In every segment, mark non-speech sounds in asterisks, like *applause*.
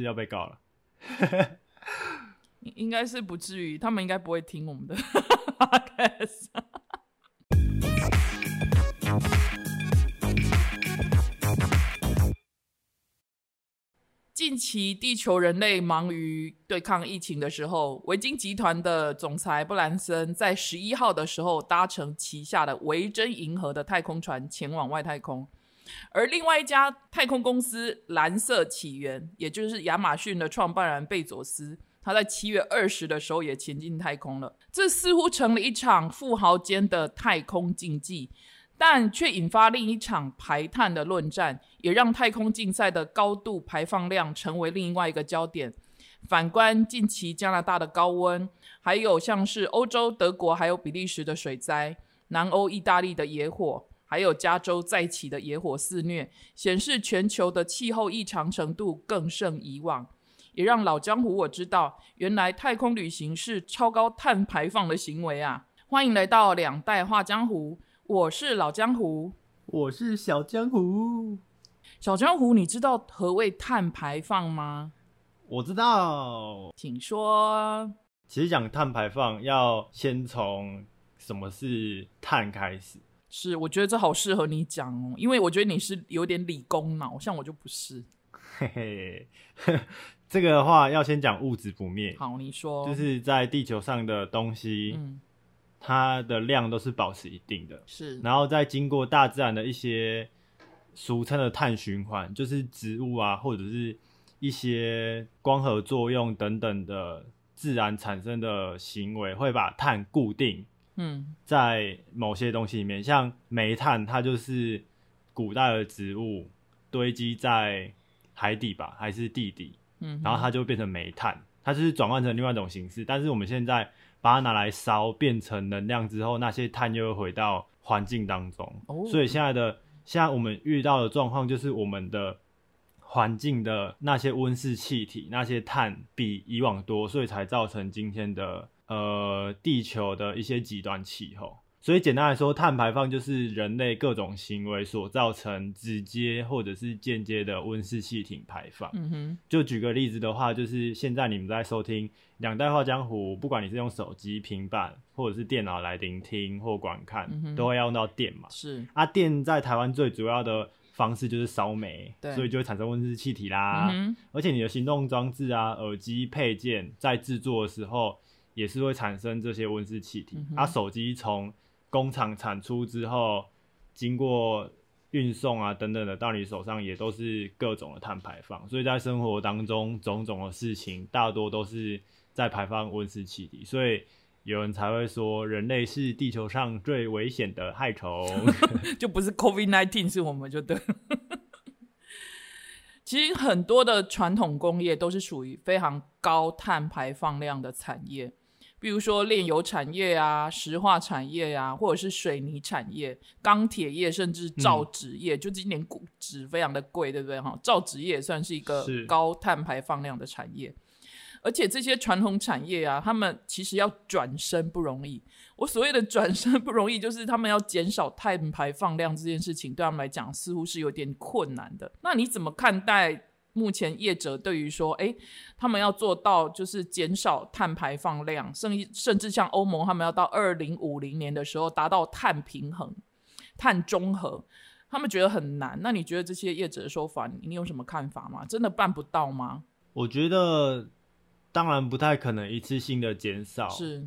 是要被告了。*laughs* 应该是不至于，他们应该不会听我们的。*laughs* 近期，地球人类忙于对抗疫情的时候，维京集团的总裁布兰森在十一号的时候搭乘旗下的维珍银河的太空船前往外太空，而另外一家太空公司蓝色起源，也就是亚马逊的创办人贝佐斯，他在七月二十的时候也前进太空了。这似乎成了一场富豪间的太空竞技。但却引发另一场排碳的论战，也让太空竞赛的高度排放量成为另外一个焦点。反观近期加拿大的高温，还有像是欧洲德国还有比利时的水灾，南欧意大利的野火，还有加州再起的野火肆虐，显示全球的气候异常程度更胜以往，也让老江湖我知道，原来太空旅行是超高碳排放的行为啊！欢迎来到两代画江湖。我是老江湖，我是小江湖。小江湖，你知道何谓碳排放吗？我知道，请说。其实讲碳排放，要先从什么是碳开始。是，我觉得这好适合你讲哦，因为我觉得你是有点理工脑，像我就不是。嘿嘿，这个的话要先讲物质不灭。好，你说，就是在地球上的东西。嗯。它的量都是保持一定的，是，然后再经过大自然的一些俗称的碳循环，就是植物啊，或者是一些光合作用等等的自然产生的行为，会把碳固定，嗯，在某些东西里面，像煤炭，它就是古代的植物堆积在海底吧，还是地底，嗯，然后它就变成煤炭，它就是转换成另外一种形式，但是我们现在。把它拿来烧，变成能量之后，那些碳又会回到环境当中。所以现在的现在我们遇到的状况，就是我们的环境的那些温室气体、那些碳比以往多，所以才造成今天的呃地球的一些极端气候。所以简单来说，碳排放就是人类各种行为所造成直接或者是间接的温室气体排放。嗯哼，就举个例子的话，就是现在你们在收听《两代画江湖》，不管你是用手机、平板或者是电脑来聆听或观看，都会要用到电嘛。是啊，电在台湾最主要的方式就是烧煤，所以就会产生温室气体啦。而且你的行动装置啊、耳机配件在制作的时候也是会产生这些温室气体。啊，手机从工厂产出之后，经过运送啊等等的，到你手上也都是各种的碳排放。所以在生活当中，种种的事情大多都是在排放温室气体。所以有人才会说，人类是地球上最危险的害虫，*laughs* 就不是 COVID nineteen 是我们就对。其实很多的传统工业都是属于非常高碳排放量的产业。比如说炼油产业啊、石化产业啊，或者是水泥产业、钢铁业，甚至造纸业，就今年纸非常的贵，对不对？哈，造纸业也算是一个高碳排放量的产业。而且这些传统产业啊，他们其实要转身不容易。我所谓的转身不容易，就是他们要减少碳排放量这件事情，对他们来讲似乎是有点困难的。那你怎么看待？目前业者对于说，哎，他们要做到就是减少碳排放量，甚甚至像欧盟，他们要到二零五零年的时候达到碳平衡、碳中和，他们觉得很难。那你觉得这些业者的说法，你有什么看法吗？真的办不到吗？我觉得当然不太可能一次性的减少是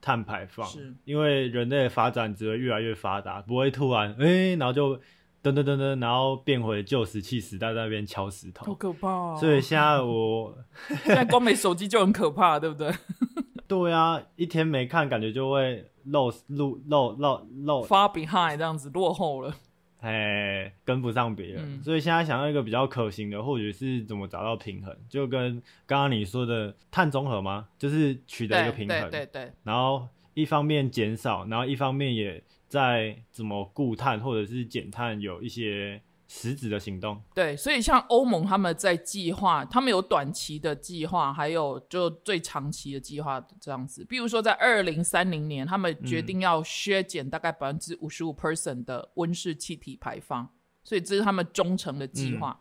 碳排放，是因为人类发展只会越来越发达，不会突然哎，然后就。噔噔噔噔，然后变回旧石器时代，在那边敲石头，好可怕。所以现在我 *laughs* 现在光没手机就很可怕，对不对？*laughs* 对啊，一天没看，感觉就会漏漏漏漏漏，far behind 这样子落后了，哎，跟不上别人。所以现在想要一个比较可行的，或许是怎么找到平衡，就跟刚刚你说的碳中和吗？就是取得一个平衡，对对。然后一方面减少，然后一方面也。在怎么固碳或者是减碳有一些实质的行动。对，所以像欧盟他们在计划，他们有短期的计划，还有就最长期的计划这样子。比如说在二零三零年，他们决定要削减大概百分之五十五 percent 的温室气体排放，所以这是他们中程的计划。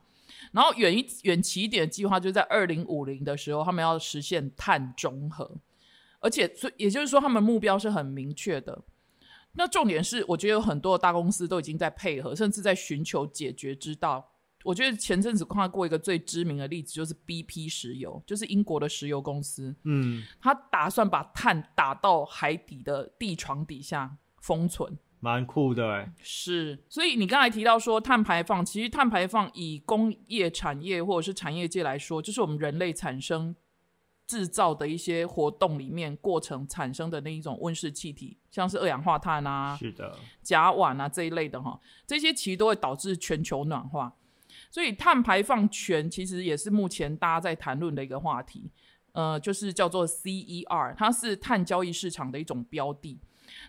然后远一远期一点的计划，就在二零五零的时候，他们要实现碳中和，而且所以也就是说，他们目标是很明确的。那重点是，我觉得有很多的大公司都已经在配合，甚至在寻求解决之道。我觉得前阵子看过一个最知名的例子，就是 BP 石油，就是英国的石油公司，嗯，他打算把碳打到海底的地床底下封存。蛮酷的哎，是，所以你刚才提到说碳排放，其实碳排放以工业产业或者是产业界来说，就是我们人类产生制造的一些活动里面过程产生的那一种温室气体，像是二氧化碳啊、是的，甲烷啊这一类的哈，这些其实都会导致全球暖化。所以碳排放权其实也是目前大家在谈论的一个话题，呃，就是叫做 CER，它是碳交易市场的一种标的。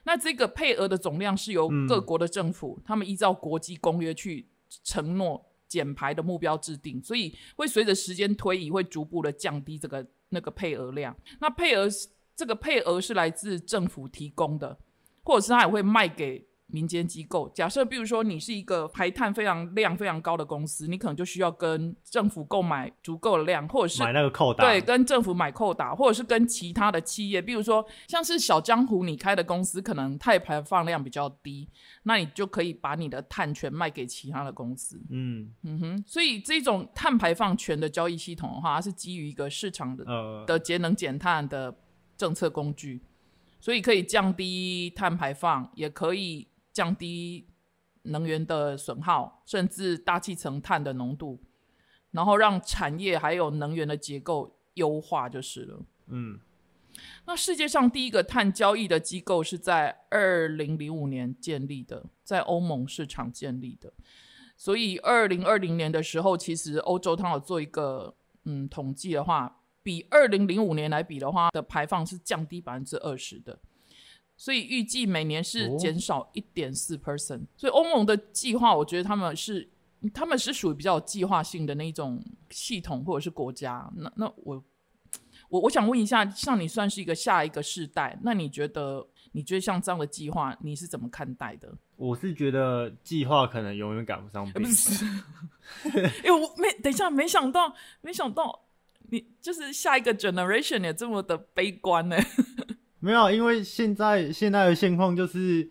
那这个配额的总量是由各国的政府，他们依照国际公约去承诺减排的目标制定，所以会随着时间推移，会逐步的降低这个那个配额量。那配额是这个配额是来自政府提供的，或者是他也会卖给。民间机构，假设比如说你是一个排碳非常量非常高的公司，你可能就需要跟政府购买足够的量，或者是买那个扣打，对，跟政府买扣打，或者是跟其他的企业，比如说像是小江湖你开的公司，可能碳排放量比较低，那你就可以把你的碳权卖给其他的公司。嗯嗯哼，所以这种碳排放权的交易系统的话，它是基于一个市场的呃的节能减碳的政策工具，所以可以降低碳排放，也可以。降低能源的损耗，甚至大气层碳的浓度，然后让产业还有能源的结构优化就是了。嗯，那世界上第一个碳交易的机构是在二零零五年建立的，在欧盟市场建立的。所以二零二零年的时候，其实欧洲它有做一个嗯统计的话，比二零零五年来比的话，的排放是降低百分之二十的。所以预计每年是减少一点四 percent，所以欧盟的计划，我觉得他们是他们是属于比较有计划性的那种系统或者是国家。那那我我我想问一下，像你算是一个下一个世代，那你觉得你觉得像这样的计划，你是怎么看待的？我是觉得计划可能永远赶不上变不是，*laughs* 哎，我没等一下，没想到没想到你就是下一个 generation 也这么的悲观呢。没有，因为现在现在的现况就是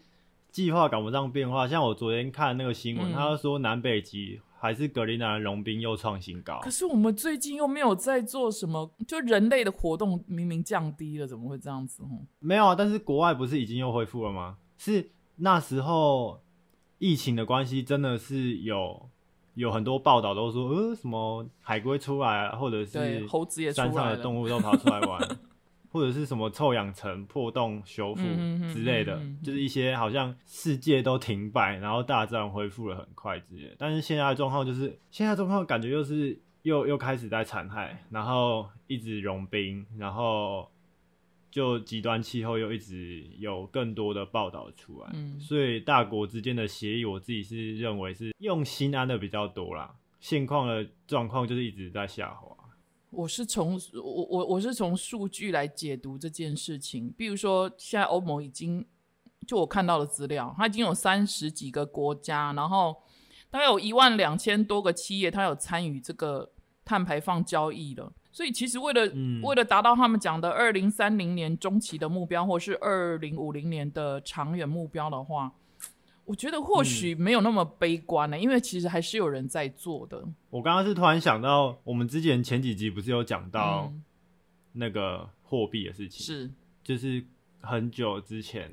计划赶不上变化。像我昨天看那个新闻，他说南北极还是格陵兰融冰又创新高。可是我们最近又没有在做什么，就人类的活动明明降低了，怎么会这样子？没有啊，但是国外不是已经又恢复了吗？是那时候疫情的关系，真的是有有很多报道都说，呃，什么海龟出来，或者是猴子也山上的动物都跑出来玩。或者是什么臭氧层破洞修复之类的，就是一些好像世界都停摆，然后大自然恢复了很快之类。但是现在的状况就是，现在状况感觉又是又又开始在残害，然后一直融冰，然后就极端气候又一直有更多的报道出来。所以大国之间的协议，我自己是认为是用心安的比较多啦。现况的状况就是一直在下滑。我是从我我我是从数据来解读这件事情，比如说现在欧盟已经就我看到的资料，它已经有三十几个国家，然后大概有一万两千多个企业，它有参与这个碳排放交易了。所以其实为了为了达到他们讲的二零三零年中期的目标，或是二零五零年的长远目标的话。我觉得或许没有那么悲观呢，因为其实还是有人在做的。我刚刚是突然想到，我们之前前几集不是有讲到那个货币的事情，是。就是很久之前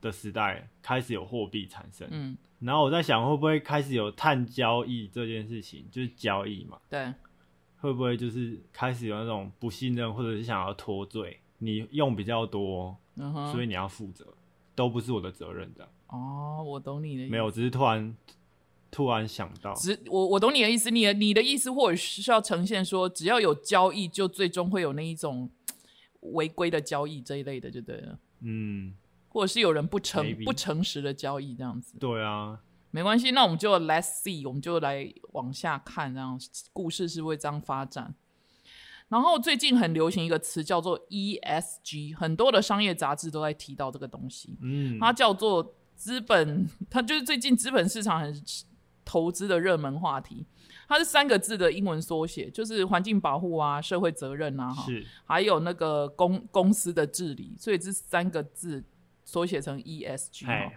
的时代开始有货币产生，嗯，然后我在想会不会开始有碳交易这件事情，就是交易嘛，对，会不会就是开始有那种不信任或者是想要脱罪，你用比较多，所以你要负责，都不是我的责任的。哦，我懂你的意思。没有，只是突然突然想到。只我我懂你的意思，你的你的意思或者是要呈现说，只要有交易，就最终会有那一种违规的交易这一类的，就对了。嗯，或者是有人不诚不诚实的交易这样子。对啊，没关系，那我们就 Let's see，我们就来往下看，这样故事是会这样发展。然后最近很流行一个词叫做 ESG，很多的商业杂志都在提到这个东西。嗯，它叫做。资本，它就是最近资本市场很投资的热门话题。它是三个字的英文缩写，就是环境保护啊、社会责任啊，哈，还有那个公公司的治理，所以这三个字缩写成 ESG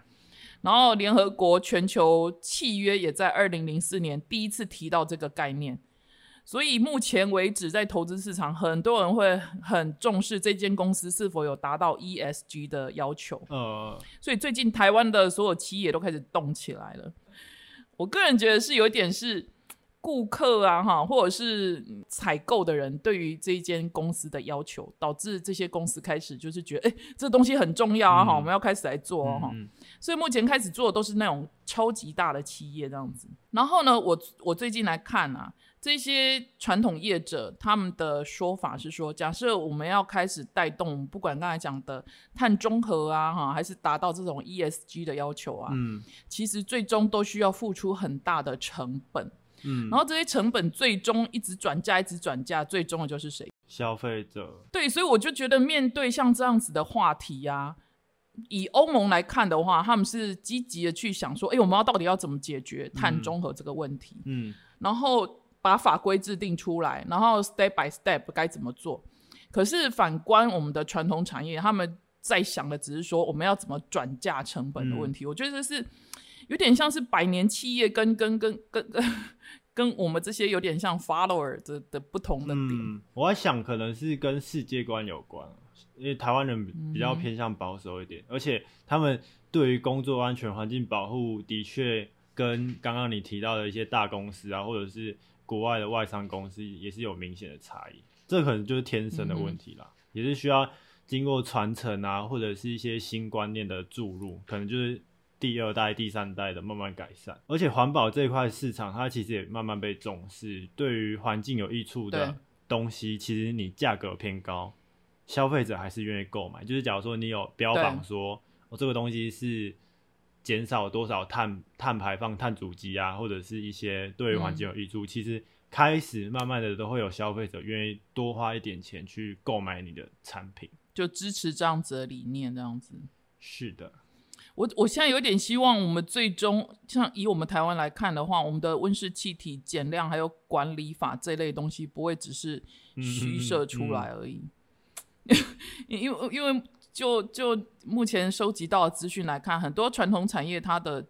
然后联合国全球契约也在二零零四年第一次提到这个概念，所以目前为止在投资市场，很多人会很重视这间公司是否有达到 ESG 的要求。呃，所以最近台湾的所有企业都开始动起来了。我个人觉得是有一点是顾客啊，哈，或者是采购的人对于这一间公司的要求，导致这些公司开始就是觉得，哎、这东西很重要啊，哈、嗯我们要开始来做哦，所以目前开始做的都是那种超级大的企业这样子。然后呢，我我最近来看啊，这些传统业者他们的说法是说，假设我们要开始带动，不管刚才讲的碳中和啊，哈，还是达到这种 ESG 的要求啊，嗯其实最终都需要付出很大的成本。嗯，然后这些成本最终一直转嫁，一直转嫁，最终的就是谁？消费者，对，所以我就觉得面对像这样子的话题呀、以欧盟来看的话，他们是积极的去想说，哎，我们要到底要怎么解决碳中和这个问题，嗯然后把法规制定出来，然后 step by step 该怎么做。可是反观我们的传统产业，他们在想的只是说我们要怎么转嫁成本的问题。我觉得这是有点像是百年企业跟跟跟跟跟跟我们这些有点像 follower 的的不同的点。嗯，我在想可能是跟世界观有关，因为台湾人比较偏向保守一点，而且他们对于工作安全、环境保护的确跟刚刚你提到的一些大公司啊，或者是国外的外商公司也是有明显的差异。这可能就是天生的问题啦，也是需要经过传承啊，或者是一些新观念的注入，可能就是第二代、第三代的慢慢改善。而且环保这一块市场，它其实也慢慢被重视，对于环境有益处的东西，其实你价格偏高，消费者还是愿意购买。就是假如说你有标榜说，哦，这个东西是减少多少碳碳排放、碳足迹啊，或者是一些对环境有益处，其实开始慢慢的都会有消费者愿意多花一点钱去购买你的产品。就支持这样子的理念，这样子。是的，我我现在有点希望，我们最终像以我们台湾来看的话，我们的温室气体减量还有管理法这类东西，不会只是虚设出来而已。*laughs* 因为因为就就目前收集到的资讯来看，很多传统产业它的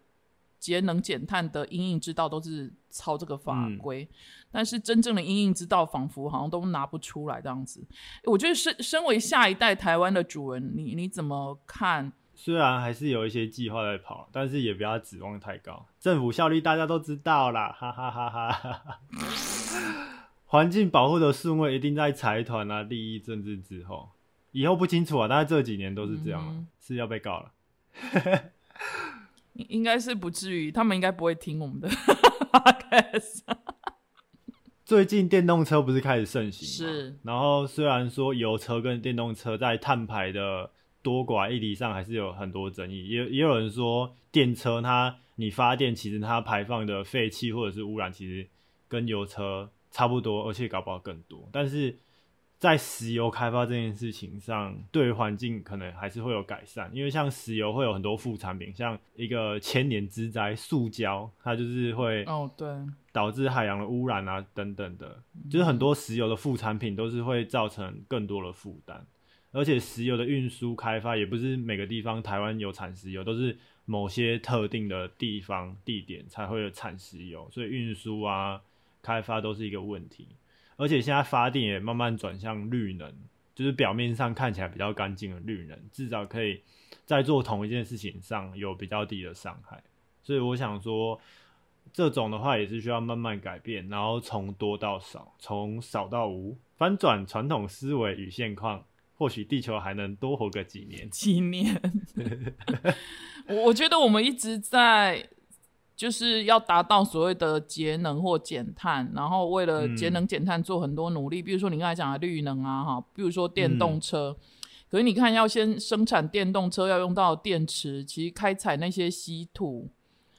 节能减碳的应应之道都是抄这个法规，但是真正的应应之道仿佛好像都拿不出来这样子。我觉得身身为下一代台湾的主人，你你怎么看？虽然还是有一些计划在跑，但是也不要指望太高。政府效率大家都知道啦，哈哈哈哈哈哈。*laughs* 环境保护的顺位一定在财团啊、利益政治之后。以后不清楚啊，但是这几年都是这样了，嗯是要被告了。应 *laughs* 应该是不至于，他们应该不会听我们的 podcast。*laughs* 最近电动车不是开始盛行？是。然后虽然说油车跟电动车在碳排的多寡议题上还是有很多争议，也也有人说电车它你发电其实它排放的废气或者是污染其实跟油车差不多，而且搞不好更多。但是在石油开发这件事情上，对环境可能还是会有改善，因为像石油会有很多副产品，像一个千年之灾塑胶，它就是会哦，对，导致海洋的污染啊等等的，就是很多石油的副产品都是会造成更多的负担，而且石油的运输开发也不是每个地方台湾有产石油，都是某些特定的地方地点才会有产石油，所以运输啊开发都是一个问题。而且现在发电也慢慢转向绿能，就是表面上看起来比较干净的绿能，至少可以在做同一件事情上有比较低的伤害。所以我想说，这种的话也是需要慢慢改变，然后从多到少，从少到无，翻转传统思维与现况，或许地球还能多活个几年。几年。*laughs* 我我觉得我们一直在就是要达到所谓的节能或减碳，然后为了节能减碳做很多努力，比如说你刚才讲的绿能啊，哈，比如说电动车。可是你看，要先生产电动车要用到电池，其实开采那些稀土，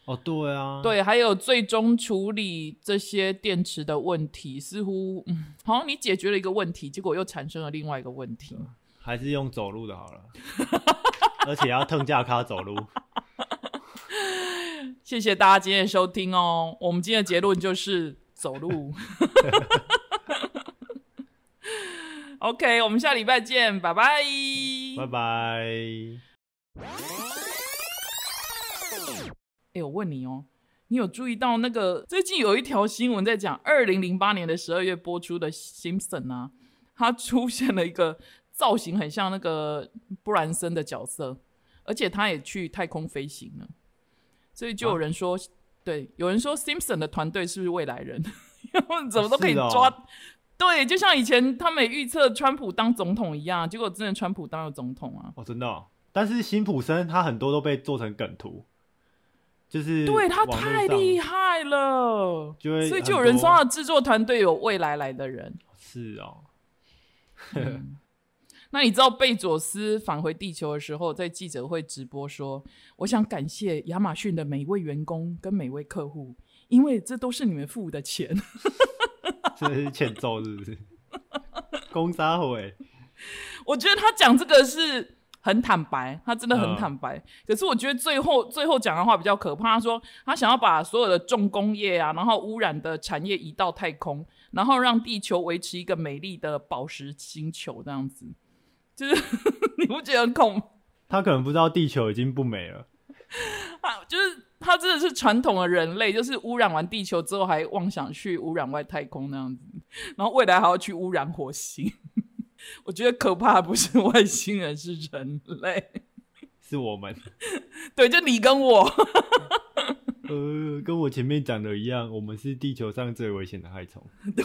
哦，对啊，，对，还有最终处理这些电池的问题，似乎嗯，好像你解决了一个问题，结果又产生了另外一个问题。还是用走路的好了，*laughs* 而且要腾架卡走路。谢谢大家今天的收听哦。我们今天的结论就是走路。*laughs* OK，我们下礼拜见，拜拜，拜拜。哎，我问你哦，你有注意到那个最近有一条新闻在讲，二零零八年的十二月播出的《Simpson》啊，它出现了一个造型很像那个布兰森的角色，而且他也去太空飞行了，所以就有人说，对，有人说《Simpson》的团队是不是未来人？*laughs* 怎么都可以抓？对，就像以前他们预测川普当总统一样，结果真的川普当了总统啊！哦，真的。但是辛普森他很多都被做成梗图，就是对他太厉害了，所以就有人说他制作团队有未来来的人。是哦。*laughs* 那你知道贝佐斯返回地球的时候，在记者会直播说：“我想感谢亚马逊的每一位员工跟每位客户，因为这都是你们付的钱。*laughs* ”这是欠揍，是不是？公杀会，*laughs* 我觉得他讲这个是很坦白，他真的很坦白。可是我觉得最后最后讲的话比较可怕，他说他想要把所有的重工业啊，然后污染的产业移到太空，然后让地球维持一个美丽的宝石星球，这样子，就是 *laughs* 你不觉得很恐？他可能不知道地球已经不美了，啊，就是。他真的是传统的人类，就是污染完地球之后，还妄想去污染外太空那样子，然后未来还要去污染火星。*laughs* 我觉得可怕不是外星人，是人类，是我们。*laughs* 对，就你跟我。呃，跟我前面讲的一样，我们是地球上最危险的害虫。对。